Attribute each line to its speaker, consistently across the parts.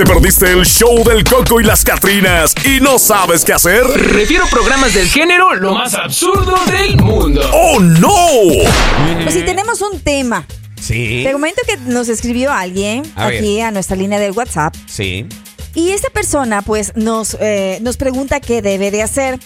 Speaker 1: ¿Te perdiste el show del Coco y las Catrinas y no sabes qué hacer?
Speaker 2: Refiero programas del género lo más absurdo del mundo.
Speaker 1: ¡Oh, no!
Speaker 3: Pues si tenemos un tema.
Speaker 4: Sí.
Speaker 3: Te comento que nos escribió alguien
Speaker 4: A ver.
Speaker 3: aquí a nuestra línea del WhatsApp.
Speaker 4: Sí.
Speaker 3: Y esta persona, pues, nos, eh, nos pregunta qué debe de hacer.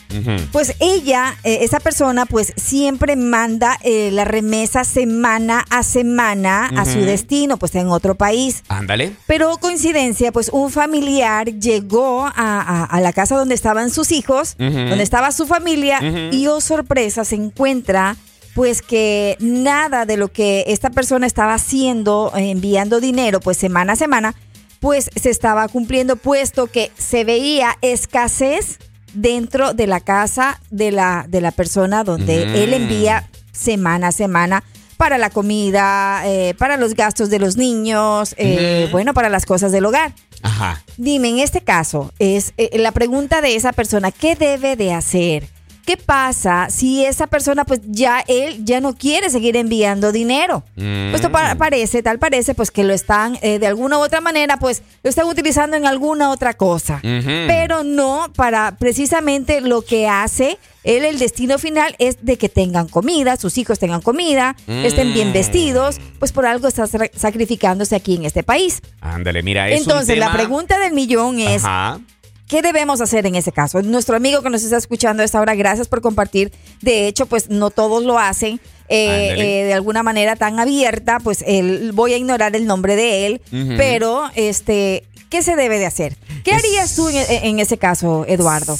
Speaker 3: Pues ella, eh, esa persona, pues siempre manda eh, la remesa semana a semana a su destino, pues en otro país.
Speaker 4: Ándale.
Speaker 3: Pero coincidencia, pues un familiar llegó a, a- a la casa donde estaban sus hijos, donde estaba su familia, y oh sorpresa, se encuentra pues que nada de lo que esta persona estaba haciendo, enviando dinero, pues semana a semana, pues se estaba cumpliendo, puesto que se veía escasez dentro de la casa de la, de la persona donde
Speaker 4: Mm.
Speaker 3: él envía semana a semana para la comida, eh, para los gastos de los niños, eh, bueno, para las cosas del hogar.
Speaker 4: Ajá.
Speaker 3: Dime, en este caso, es eh, la pregunta de esa persona, ¿qué debe de hacer? ¿Qué pasa si esa persona, pues ya él ya no quiere seguir enviando dinero?
Speaker 4: Mm.
Speaker 3: Pues esto pa- parece, tal parece, pues que lo están, eh, de alguna u otra manera, pues lo están utilizando en alguna otra cosa. Pero no para precisamente lo que hace él, el destino final es de que tengan comida, sus hijos tengan comida, estén bien
Speaker 4: Mm.
Speaker 3: vestidos, pues por algo está sa- sacrificándose aquí en este país.
Speaker 4: Ándale, mira, es un
Speaker 3: Entonces, la pregunta del millón es,
Speaker 4: Ajá.
Speaker 3: ¿Qué debemos hacer en ese caso? Nuestro amigo que nos está escuchando a esta hora, gracias por compartir. De hecho, pues no todos lo hacen eh, eh, de alguna manera tan abierta, pues él, voy a ignorar el nombre de él, pero este, ¿qué se debe de hacer? ¿Qué harías tú en, en ese caso, Eduardo?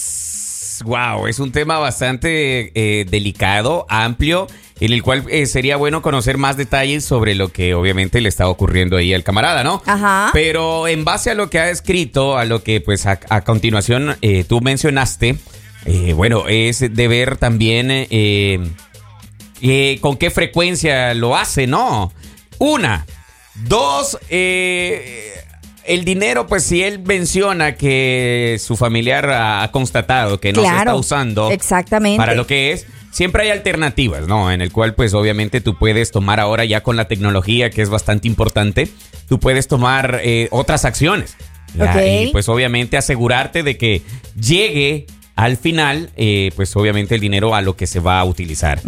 Speaker 4: Wow, es un tema bastante eh, delicado, amplio, en el cual eh, sería bueno conocer más detalles sobre lo que obviamente le está ocurriendo ahí al camarada, ¿no?
Speaker 3: Ajá.
Speaker 4: Pero en base a lo que ha escrito, a lo que pues a, a continuación eh, tú mencionaste, bueno, es de ver también con qué frecuencia lo hace, ¿no? Una. Dos, eh, el dinero, pues si él menciona que su familiar ha, constatado que no se está usando
Speaker 3: exactamente.
Speaker 4: para lo que es, siempre hay alternativas, ¿no? En el cual pues obviamente tú puedes tomar ahora ya con la tecnología que es bastante importante, tú puedes tomar eh, otras acciones. Y pues obviamente asegurarte de que llegue al final, eh, pues obviamente el dinero a lo que se va a utilizar.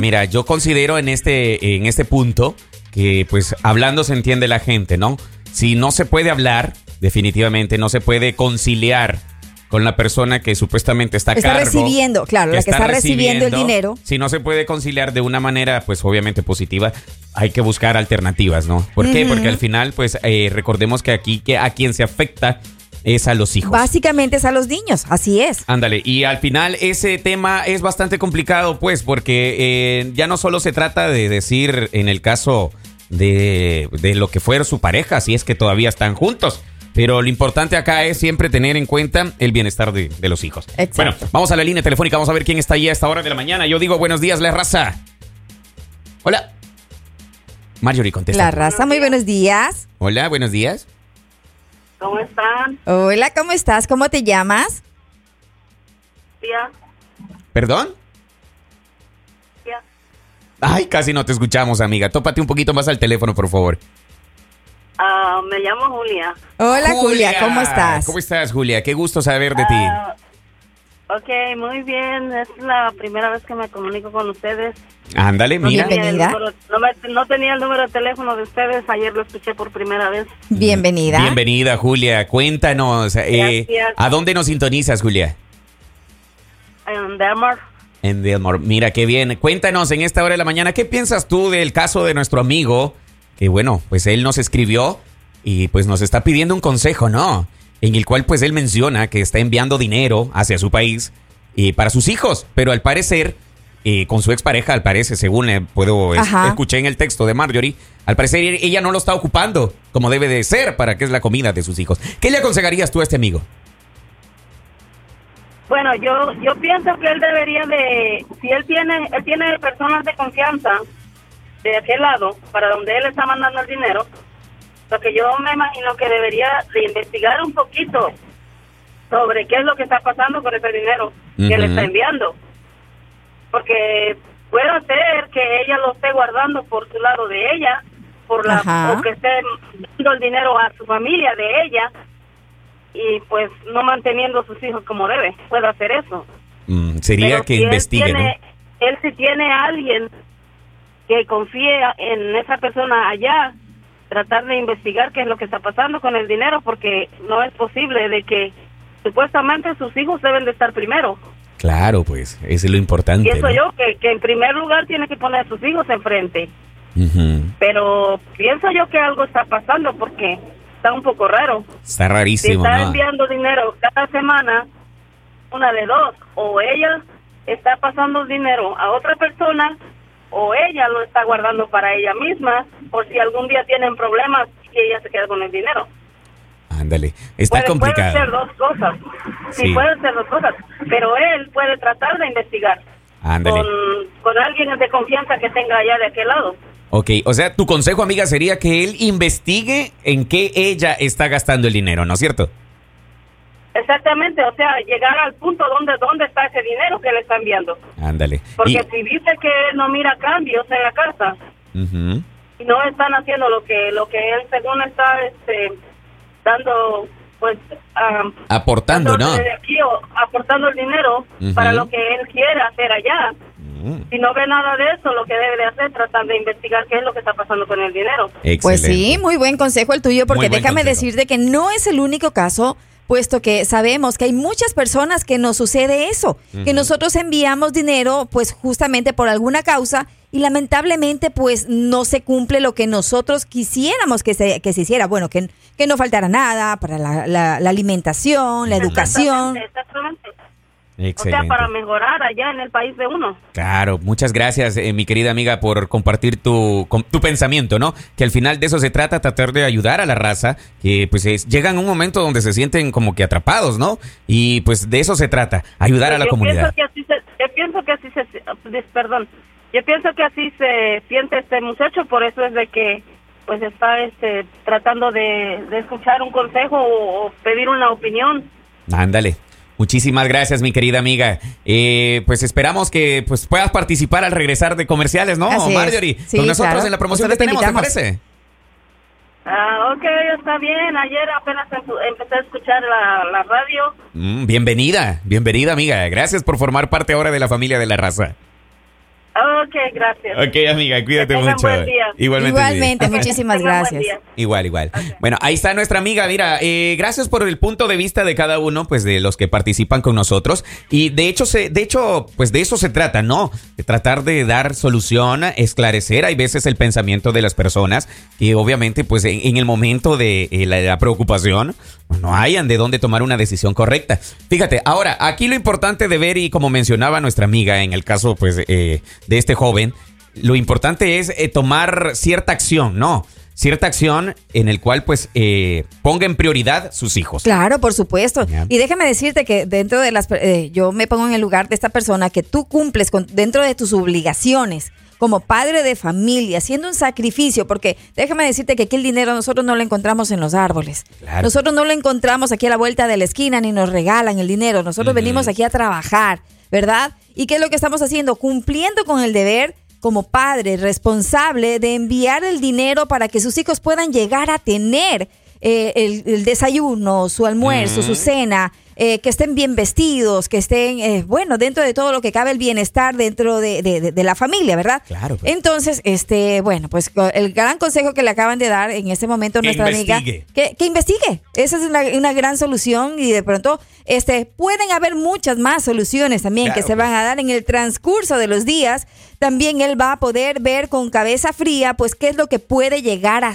Speaker 4: Mira, yo considero en este, en este punto que pues hablando se entiende la gente, ¿no? Si no se puede hablar, definitivamente no se puede conciliar con la persona que supuestamente está
Speaker 3: Está
Speaker 4: cargo,
Speaker 3: recibiendo, claro, la que está recibiendo el dinero.
Speaker 4: Si no se puede conciliar de una manera, pues obviamente positiva, hay que buscar alternativas, ¿no? ¿Por qué? Porque al final, pues eh, recordemos que aquí que a quien se afecta es a los hijos.
Speaker 3: Básicamente es a los niños, así es.
Speaker 4: Ándale, y al final ese tema es bastante complicado, pues, porque eh, ya no solo se trata de decir en el caso de, de lo que fuera su pareja, si es que todavía están juntos. Pero lo importante acá es siempre tener en cuenta el bienestar de, de los hijos.
Speaker 3: Exacto.
Speaker 4: Bueno, vamos a la línea telefónica, vamos a ver quién está ahí a esta hora de la mañana. Yo digo buenos días, la raza. Hola. Marjorie, contesta.
Speaker 3: La raza, muy buenos días.
Speaker 4: Hola, buenos días.
Speaker 5: ¿Cómo están?
Speaker 3: Hola, ¿cómo estás? ¿Cómo te llamas?
Speaker 5: Tía,
Speaker 4: ¿Perdón? Ay, casi no te escuchamos, amiga. Tópate un poquito más al teléfono, por favor.
Speaker 5: Ah, me llamo Julia.
Speaker 3: Hola, Julia, ¿cómo estás?
Speaker 4: ¿Cómo estás, Julia? Qué gusto saber de ti.
Speaker 5: Ah, ok, muy bien. Es la primera vez que me comunico con ustedes.
Speaker 4: Ándale,
Speaker 5: No
Speaker 4: mira.
Speaker 3: Bienvenida.
Speaker 5: número, no, me- no tenía el número de teléfono de ustedes. Ayer lo escuché por primera vez.
Speaker 3: Bienvenida.
Speaker 4: Bienvenida, Julia. Cuéntanos, eh,
Speaker 5: Gracias.
Speaker 4: ¿a dónde nos sintonizas, Julia?
Speaker 5: En Denver.
Speaker 4: En Delmore. Mira, qué bien. Cuéntanos en esta hora de la mañana, ¿qué piensas tú del caso de nuestro amigo? Que bueno, pues él nos escribió y pues nos está pidiendo un consejo, ¿no? En el cual pues él menciona que está enviando dinero hacia su país y para sus hijos, pero al parecer, eh, con su expareja, al parecer, según eh, puedo es- escuché en el texto de Marjorie, al parecer ella no lo está ocupando como debe de ser para que es la comida de sus hijos. ¿Qué le aconsejarías tú a este amigo?
Speaker 5: Bueno, yo yo pienso que él debería de, si él tiene él tiene personas de confianza de aquel lado, para donde él está mandando el dinero, lo que yo me imagino que debería de investigar un poquito sobre qué es lo que está pasando con ese dinero que le está enviando. Porque puede ser que ella lo esté guardando por su lado de ella, por la
Speaker 3: Ajá.
Speaker 5: o que esté dando el dinero a su familia de ella y pues no manteniendo a sus hijos como debe. Puede hacer eso.
Speaker 4: Mm, sería
Speaker 5: Pero
Speaker 4: que
Speaker 5: si él
Speaker 4: investigue,
Speaker 5: Él si tiene a alguien que confíe en esa persona allá, tratar de investigar qué es lo que está pasando con el dinero, porque no es posible de que supuestamente sus hijos deben de estar primero.
Speaker 4: Claro, pues, eso es lo importante.
Speaker 5: Pienso
Speaker 4: ¿no?
Speaker 5: yo que, que en primer lugar tiene que poner a sus hijos enfrente.
Speaker 4: Ujú.
Speaker 5: Pero pienso yo que algo está pasando porque está un poco raro.
Speaker 4: Está
Speaker 5: Si
Speaker 4: rarísimo,
Speaker 5: está
Speaker 4: ¿no?
Speaker 5: enviando dinero cada semana, una de dos, o ella está pasando dinero a otra persona, o ella lo está guardando para ella misma, por si algún día tienen problemas y ella se queda con el dinero.
Speaker 4: Ándale, está
Speaker 5: puede, puede ser
Speaker 4: complicado.
Speaker 5: dos cosas. Sí,
Speaker 4: Sí.
Speaker 5: puede ser dos cosas. Pero él puede tratar de investigar
Speaker 4: Ándale.
Speaker 5: con, con alguien de confianza que tenga allá de aquel lado.
Speaker 4: Ok, o sea, tu consejo, amiga, sería que él investigue en qué ella está gastando el dinero, ¿no es cierto?
Speaker 5: Exactamente, o sea, llegar al punto donde dónde está ese dinero que le está enviando.
Speaker 4: Ándale.
Speaker 5: Porque
Speaker 4: Y-
Speaker 5: si dice que él no mira cambios en la casa y no están haciendo lo que lo que él según está este dando pues am,
Speaker 4: Aportando, ¿no?
Speaker 5: aquí o aportando el dinero para lo que él quiere hacer allá.
Speaker 4: Mm,
Speaker 5: Si no ve nada de eso, lo que debe de hacer es tratar de investigar qué es lo que está pasando con el dinero.
Speaker 3: Pues sí,
Speaker 4: excelente.
Speaker 3: muy buen consejo el tuyo, porque déjame
Speaker 4: consejo.
Speaker 3: decirte que no es el único caso, puesto que sabemos que hay muchas personas que nos sucede eso, que nosotros enviamos dinero pues justamente por alguna causa y lamentablemente pues no se cumple lo que nosotros quisiéramos que se, que se hiciera. Bueno, que, que no faltara nada para la, la- la alimentación, la educación.
Speaker 5: Exactamente, exactamente. O sea, para mejorar allá en el país de uno.
Speaker 4: Claro, muchas gracias, eh, mi querida amiga, por compartir tu, com- tu pensamiento, ¿no? Que al final de eso se trata, tratar de ayudar a la raza, que pues es- llegan a un momento donde se sienten como que atrapados, ¿no? Y pues de eso se trata, ayudar a la
Speaker 5: yo
Speaker 4: comunidad.
Speaker 5: Pienso que así se, yo pienso que así se, perdón, yo pienso que así se siente este muchacho, por eso es de que pues está este tratando de, de escuchar un consejo o, o pedir una opinión.
Speaker 4: Ándale. Muchísimas gracias, mi querida amiga. Eh, pues esperamos que pues puedas participar al regresar de comerciales, ¿no,
Speaker 3: Así es.
Speaker 4: Marjorie?
Speaker 3: Sí,
Speaker 4: Con nosotros
Speaker 3: claro.
Speaker 4: en la promoción
Speaker 3: Nosotros
Speaker 4: que
Speaker 3: te
Speaker 4: tenemos, ¿te parece?
Speaker 5: Ah, ok, está bien. Ayer apenas empecé a escuchar la, la radio.
Speaker 4: Mm, bienvenida, bienvenida, amiga. Gracias por formar parte ahora de la familia de la raza.
Speaker 5: Ok, gracias.
Speaker 4: Ok, amiga, cuídate
Speaker 5: Que
Speaker 4: mucho.
Speaker 5: buen día.
Speaker 4: Igualmente. sí.
Speaker 3: Igualmente, muchísimas gracias.
Speaker 4: Igual, igual. Bueno, ahí está nuestra amiga. Mira, eh, gracias por el punto de vista de cada uno, pues de los que participan con nosotros. Y de hecho, se, de hecho, pues de eso se trata, ¿no? De tratar de dar solución, esclarecer. Hay veces el pensamiento de las personas que obviamente, pues en, en el momento de eh, la, la preocupación, no hayan de dónde tomar una decisión correcta. Fíjate, ahora, aquí lo importante de ver y como mencionaba nuestra amiga en el caso, pues, eh, de este joven, lo importante es eh, tomar cierta acción, ¿no? Cierta acción en el cual pues eh, ponga en prioridad sus hijos.
Speaker 3: Claro, por supuesto. Y déjame decirte que dentro de las, eh, yo me pongo en el lugar de esta persona que tú cumples con, dentro de tus obligaciones como padre de familia, haciendo un sacrificio, porque déjame decirte que aquí el dinero nosotros no lo encontramos en los árboles.
Speaker 4: Claro.
Speaker 3: Nosotros no lo encontramos aquí a la vuelta de la esquina ni nos regalan el dinero. Nosotros venimos aquí a trabajar, ¿verdad? ¿Y qué es lo que estamos haciendo? Cumpliendo con el deber como padre responsable de enviar el dinero para que sus hijos puedan llegar a tener eh, el, el desayuno, su almuerzo, su cena, eh, que estén bien vestidos, que estén, eh, bueno, dentro de todo lo que cabe el bienestar dentro de, de- de- de la familia, ¿verdad?
Speaker 4: Claro, pues.
Speaker 3: Entonces, este, bueno, pues el gran consejo que le acaban de dar en este momento
Speaker 4: Que
Speaker 3: nuestra
Speaker 4: investigue.
Speaker 3: amiga, que, que investigue. Esa es una, una gran solución y de pronto, este, pueden haber muchas más soluciones también
Speaker 4: Claro,
Speaker 3: que se van a dar en el transcurso de los días. También él va a poder ver con cabeza fría, pues, qué es lo que puede llegar a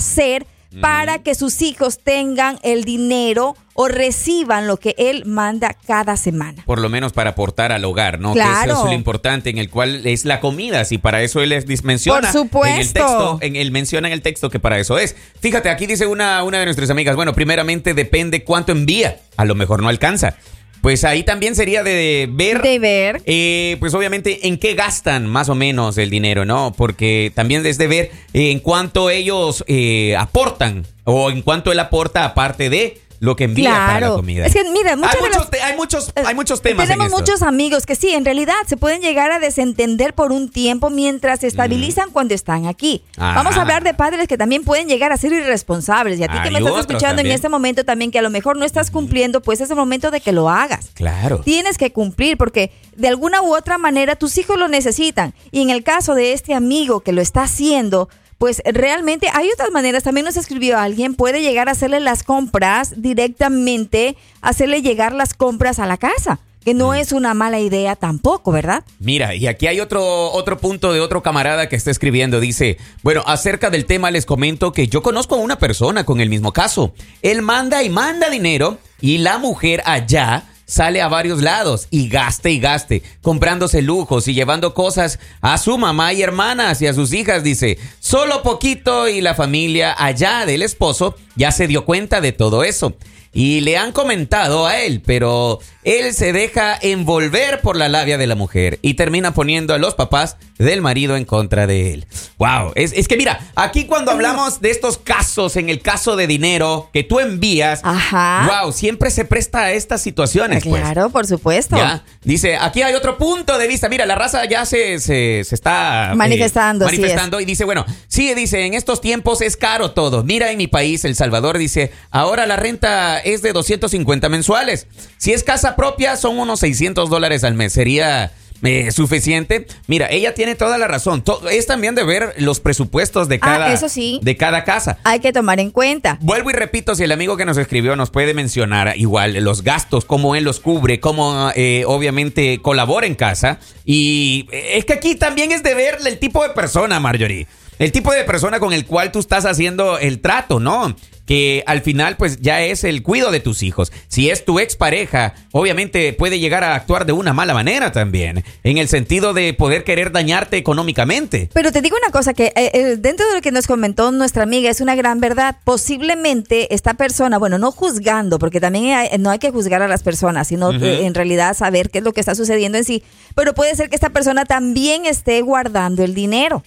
Speaker 3: para que sus hijos tengan el dinero o reciban lo que él manda cada semana.
Speaker 4: Por lo menos para aportar al hogar, ¿no?
Speaker 3: Claro.
Speaker 4: Que eso es lo importante en el cual es la comida. Si para eso él les menciona.
Speaker 3: Por supuesto.
Speaker 4: En el texto, en él menciona en el texto que para eso es. Fíjate, aquí dice una, una de nuestras amigas, bueno, primeramente depende cuánto envía. A lo mejor no alcanza. Pues ahí también sería de ver.
Speaker 3: De ver.
Speaker 4: Eh, pues obviamente en qué gastan más o menos el dinero, ¿no? Porque también es de ver en cuánto ellos eh, aportan o en cuánto él aporta aparte de lo que envía para la
Speaker 3: Claro.
Speaker 4: comida.
Speaker 3: Es que, mira, muchas
Speaker 4: hay, muchos,
Speaker 3: las-
Speaker 4: hay, muchos,
Speaker 3: Eh,
Speaker 4: hay muchos temas. en
Speaker 3: Tenemos
Speaker 4: esto.
Speaker 3: muchos amigos que sí, en realidad se pueden llegar a desentender por un tiempo mientras se estabilizan cuando están aquí.
Speaker 4: Ah.
Speaker 3: Vamos a hablar de padres que también pueden llegar a ser irresponsables. Y a ti que
Speaker 4: Hay
Speaker 3: me estás escuchando
Speaker 4: también.
Speaker 3: en este momento también, que a lo mejor no estás cumpliendo, pues es el momento de que lo hagas.
Speaker 4: Claro.
Speaker 3: Tienes que cumplir porque de alguna u otra manera tus hijos lo necesitan. Y en el caso de este amigo que lo está haciendo, pues realmente hay otras maneras. También nos escribió alguien, puede llegar a hacerle las compras directamente, hacerle llegar las compras a la casa, que no es una mala idea tampoco, ¿verdad?
Speaker 4: Mira, y aquí hay otro, otro punto de otro camarada que está escribiendo. Dice, bueno, acerca del tema les comento que yo conozco a una persona con el mismo caso. Él manda y manda dinero y la mujer allá sale a varios lados y gaste y gaste, comprándose lujos y llevando cosas a su mamá y hermanas y a sus hijas, dice, solo poquito y la familia allá del esposo ya se dio cuenta de todo eso. Y le han comentado a él, pero él se deja envolver por la labia de la mujer y termina poniendo a los papás del marido en contra de él. Wow, es, es que mira, aquí cuando hablamos de estos casos, en el caso de dinero que tú envías,
Speaker 3: Ajá.
Speaker 4: wow, siempre se presta a estas situaciones. pues.
Speaker 3: claro, por supuesto.
Speaker 4: Ya, dice, aquí hay otro punto de vista. Mira, la raza ya se, se, se está eh,
Speaker 3: Manifestando,
Speaker 4: manifestando y dice, bueno, sí, dice, en estos tiempos es caro todo. Mira, en mi país, El Salvador, dice, ahora la renta es de 250 mensuales. Si es casa propia, son unos 600 dólares al mes. Sería... eh, suficiente. Mira, ella tiene toda la razón. To- es también de ver los presupuestos de
Speaker 3: Ah,
Speaker 4: cada,
Speaker 3: eso sí.
Speaker 4: de cada casa.
Speaker 3: Hay que tomar en cuenta.
Speaker 4: Vuelvo y repito, si el amigo que nos escribió nos puede mencionar igual los gastos, cómo él los cubre, cómo eh, obviamente colabora en casa. Y eh, es que aquí también es de ver el tipo de persona, Marjorie. El tipo de persona con el cual tú estás haciendo el trato, ¿no? Que al final pues ya es el cuido de tus hijos. Si es tu expareja, obviamente puede llegar a actuar de una mala manera también, en el sentido de poder querer dañarte económicamente.
Speaker 3: Pero te digo una cosa, que eh, eh, dentro de lo que nos comentó nuestra amiga es una gran verdad. Posiblemente esta persona, bueno, no juzgando, porque también hay- no hay que juzgar a las personas, sino eh, en realidad saber qué es lo que está sucediendo en sí. Pero puede ser que esta persona también esté guardando el dinero.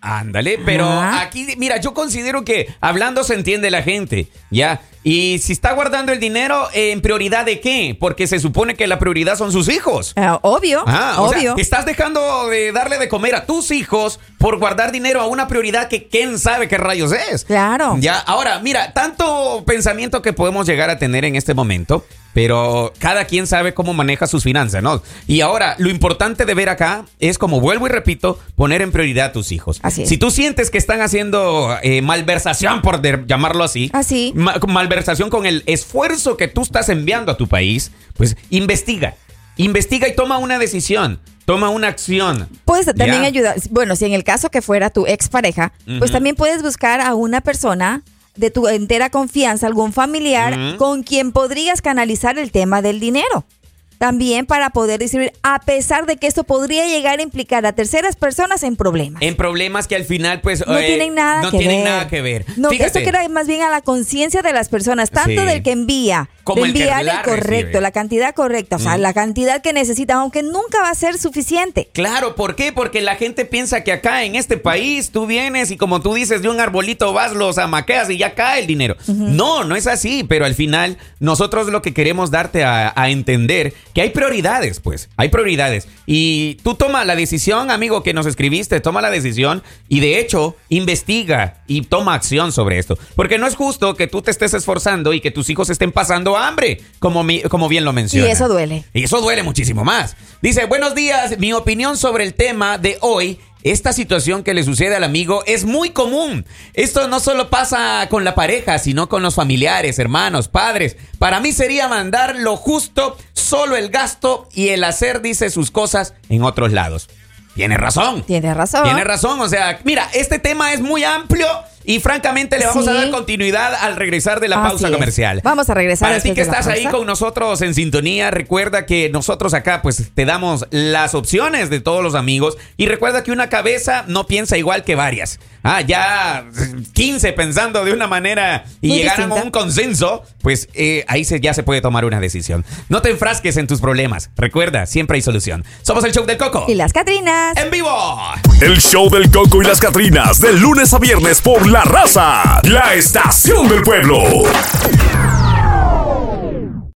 Speaker 4: Ándale, pero
Speaker 3: Ajá.
Speaker 4: aquí, mira, yo considero que hablando se entiende la gente, ¿ya? Y si está guardando el dinero, ¿en prioridad de qué? Porque se supone que la prioridad son sus hijos.
Speaker 3: Ah, obvio,
Speaker 4: Ah, o sea,
Speaker 3: obvio.
Speaker 4: estás dejando de darle de comer a tus hijos por guardar dinero a una prioridad que quién sabe qué rayos es.
Speaker 3: Claro.
Speaker 4: Ya, ahora, mira, tanto pensamiento que podemos llegar a tener en este momento, pero cada quien sabe cómo maneja sus finanzas, ¿no? Y ahora, lo importante de ver acá es, como vuelvo y repito, poner en prioridad a tus hijos.
Speaker 3: Así es.
Speaker 4: Si tú sientes que están haciendo eh, malversación, por llamarlo así,
Speaker 3: Así.
Speaker 4: ma- malversación con el esfuerzo que tú estás enviando a tu país, pues investiga. Investiga y toma una decisión. Toma una acción.
Speaker 3: Puedes también
Speaker 4: Ya.
Speaker 3: ayudar, bueno, si en el caso que fuera tu expareja, pues
Speaker 4: Ujú.
Speaker 3: también puedes buscar a una persona de tu entera confianza, algún familiar con quien podrías canalizar el tema del dinero. También para poder distribuir, a pesar de que esto podría llegar a implicar a terceras personas en problemas.
Speaker 4: En problemas que al final, pues.
Speaker 3: no
Speaker 4: eh,
Speaker 3: tienen nada
Speaker 4: no
Speaker 3: que
Speaker 4: tienen
Speaker 3: ver.
Speaker 4: nada que ver.
Speaker 3: No,
Speaker 4: Fíjate.
Speaker 3: esto queda más bien a la conciencia de las personas, tanto
Speaker 4: Sí.
Speaker 3: del que envía,
Speaker 4: Como
Speaker 3: de
Speaker 4: el
Speaker 3: enviar el
Speaker 4: la
Speaker 3: correcto,
Speaker 4: recibe.
Speaker 3: la cantidad correcta, o sea,
Speaker 4: Mm.
Speaker 3: la cantidad que necesitan, aunque nunca va a ser suficiente.
Speaker 4: Claro, ¿por qué? Porque la gente piensa que acá en este país tú vienes y como tú dices, de un arbolito vas, los amaqueas y ya cae el dinero. No, no es así, pero al final nosotros lo que queremos darte a, a entender que hay prioridades, pues, hay prioridades. Y tú toma la decisión, amigo, que nos escribiste, toma la decisión y de hecho investiga y toma acción sobre esto. Porque no es justo que tú te estés esforzando y que tus hijos estén pasando hambre, como, mi- como bien lo menciona.
Speaker 3: eso duele.
Speaker 4: Y eso duele muchísimo más. Dice, buenos días, mi opinión sobre el tema de hoy. Esta situación que le sucede al amigo es muy común. Esto no solo pasa con la pareja, sino con los familiares, hermanos, padres. Para mí sería mandar lo justo, solo el gasto y el hacer, dice, sus cosas en otros lados. Tiene razón.
Speaker 3: Tienes razón.
Speaker 4: Tiene razón, o sea, mira, este tema es muy amplio y francamente le vamos a dar continuidad al regresar de la
Speaker 3: Así
Speaker 4: pausa
Speaker 3: es.
Speaker 4: comercial.
Speaker 3: Vamos a regresar
Speaker 4: Para ti que
Speaker 3: la
Speaker 4: estás ahí con nosotros en sintonía, recuerda que nosotros acá pues te damos las opciones de todos los amigos y recuerda que una cabeza no piensa igual que varias. Ah, ya 15 pensando de una manera y
Speaker 3: Muy
Speaker 4: llegaron a un consenso, pues eh, ahí se, ya se puede tomar una decisión. No te enfrasques en tus problemas. Recuerda, siempre hay solución. Somos el show del Coco.
Speaker 3: Y las Catrinas.
Speaker 4: En vivo.
Speaker 1: El show del Coco y las Catrinas, de lunes a viernes por La Raza, la estación del pueblo.